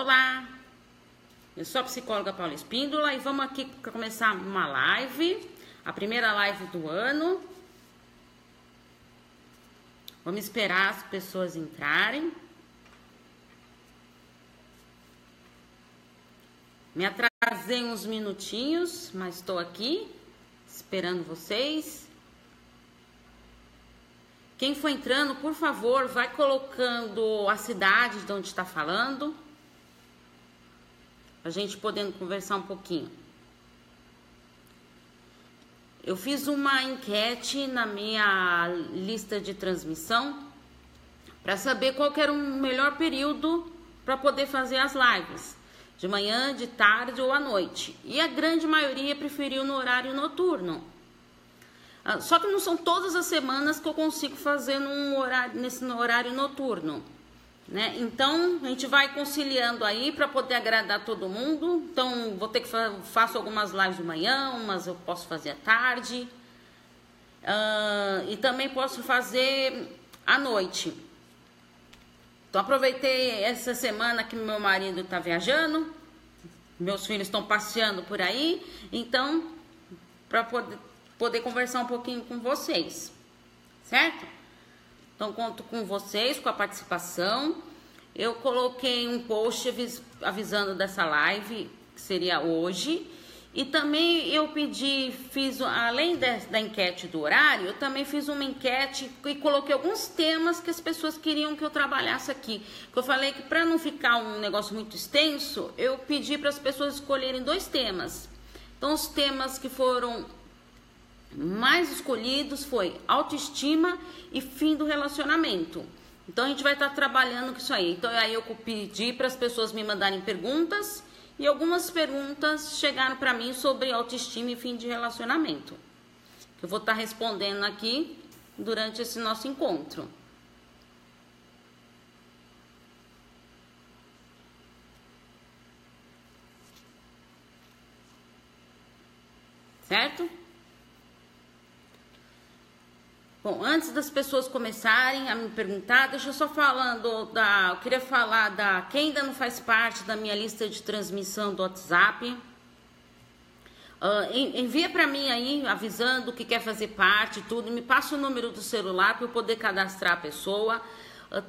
Olá, eu sou a psicóloga Paula Espíndola e vamos aqui começar uma live, a primeira live do ano. Vamos esperar as pessoas entrarem. Me atrasei uns minutinhos, mas estou aqui esperando vocês. Quem for entrando, por favor, vai colocando a cidade de onde está falando. A gente podendo conversar um pouquinho. Eu fiz uma enquete na minha lista de transmissão para saber qual era o melhor período para poder fazer as lives. De manhã, de tarde ou à noite. E a grande maioria preferiu no horário noturno. Ah, só que não são todas as semanas que eu consigo fazer num horário, nesse horário noturno. Né? Então, a gente vai conciliando aí para poder agradar todo mundo. Então, vou ter que fa faço algumas lives de manhã, umas eu posso fazer à tarde. Uh, e também posso fazer à noite. Então, aproveitei essa semana que meu marido está viajando, meus filhos estão passeando por aí, então, para poder poder conversar um pouquinho com vocês, certo? Então, conto com vocês, com a participação. Eu coloquei um post avisando dessa live, que seria hoje. E também eu pedi, fiz, além de, da enquete do horário, eu também fiz uma enquete e coloquei alguns temas que as pessoas queriam que eu trabalhasse aqui. Eu falei que para não ficar um negócio muito extenso, eu pedi para as pessoas escolherem dois temas. Então, os temas que foram mais escolhidos foi autoestima e fim do relacionamento. Então a gente vai estar trabalhando com isso aí. Então aí eu pedi para as pessoas me mandarem perguntas e algumas perguntas chegaram para mim sobre autoestima e fim de relacionamento. Eu vou estar respondendo aqui durante esse nosso encontro. Certo? Bom, antes das pessoas começarem a me perguntar, deixa eu só falando da. Eu queria falar da. Quem ainda não faz parte da minha lista de transmissão do WhatsApp. Uh, envia para mim aí, avisando que quer fazer parte, tudo. Me passa o número do celular para eu poder cadastrar a pessoa. Uh,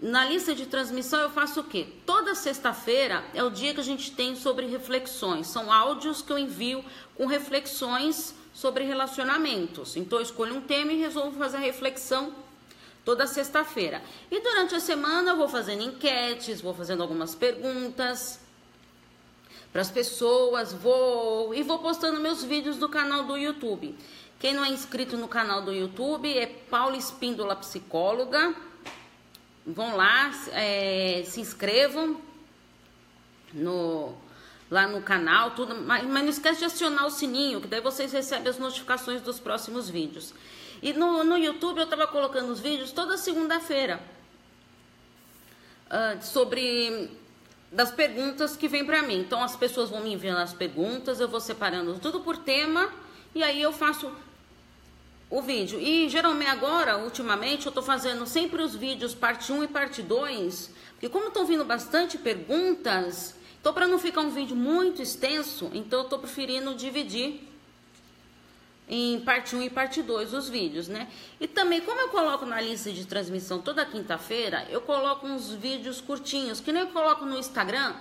na lista de transmissão eu faço o quê? Toda sexta-feira é o dia que a gente tem sobre reflexões. São áudios que eu envio com reflexões sobre relacionamentos. Então eu escolho um tema e resolvo fazer a reflexão toda sexta-feira. E durante a semana eu vou fazendo enquetes, vou fazendo algumas perguntas para as pessoas, vou e vou postando meus vídeos do canal do YouTube. Quem não é inscrito no canal do YouTube é Paula Espíndola Psicóloga. Vão lá, é, se inscrevam no lá no canal, tudo, mas, mas não esquece de acionar o sininho, que daí vocês recebem as notificações dos próximos vídeos. E no, no YouTube eu estava colocando os vídeos toda segunda-feira uh, sobre das perguntas que vem para mim. Então as pessoas vão me enviando as perguntas, eu vou separando tudo por tema e aí eu faço o vídeo. E geralmente agora, ultimamente, eu tô fazendo sempre os vídeos parte 1 e parte 2, porque como estão vindo bastante perguntas, então, para não ficar um vídeo muito extenso, então eu estou preferindo dividir em parte 1 e parte 2 os vídeos, né? E também, como eu coloco na lista de transmissão toda quinta-feira, eu coloco uns vídeos curtinhos, que nem eu coloco no Instagram.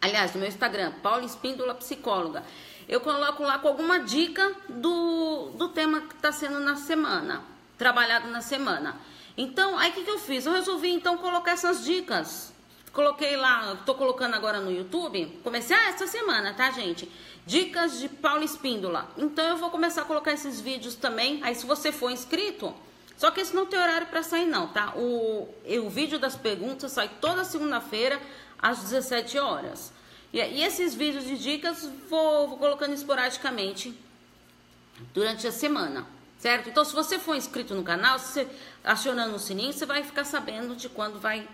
Aliás, no meu Instagram, Paula Espíndola Psicóloga. Eu coloco lá com alguma dica do, do tema que está sendo na semana, trabalhado na semana. Então, aí o que, que eu fiz? Eu resolvi então colocar essas dicas Coloquei lá, tô colocando agora no YouTube. Comecei ah, essa semana, tá, gente? Dicas de Paulo Espíndola. Então eu vou começar a colocar esses vídeos também. Aí se você for inscrito, só que esse não tem horário para sair não, tá? O, o vídeo das perguntas sai toda segunda-feira às 17 horas. E, e, esses vídeos de dicas vou, vou colocando esporadicamente durante a semana, certo? Então se você for inscrito no canal, você, acionando o sininho, você vai ficar sabendo de quando vai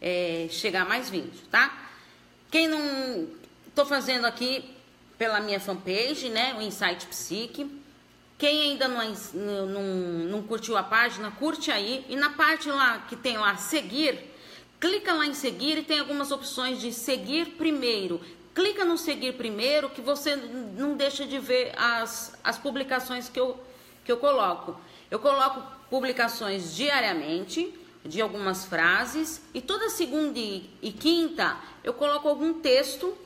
é, chegar mais vídeo, tá? Quem não... Tô fazendo aqui pela minha fanpage, né? O Insight Psique. Quem ainda não, não, não curtiu a página, curte aí. E na parte lá que tem lá seguir, clica lá em seguir e tem algumas opções de seguir primeiro. Clica no seguir primeiro que você não deixa de ver as, as publicações que eu, que eu coloco. Eu coloco publicações diariamente de algumas frases e toda segunda e quinta eu coloco algum texto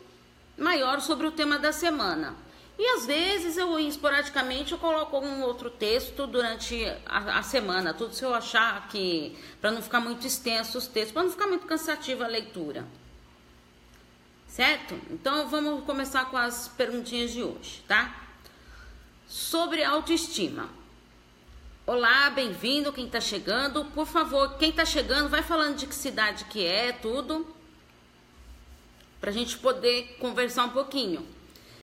maior sobre o tema da semana. E às vezes eu esporadicamente eu coloco um outro texto durante a, a semana, tudo se eu achar que para não ficar muito extenso os textos, para não ficar muito cansativa a leitura. Certo? Então vamos começar com as perguntinhas de hoje, tá? Sobre autoestima. Olá, bem-vindo quem está chegando. Por favor, quem está chegando, vai falando de que cidade que é, tudo, para a gente poder conversar um pouquinho.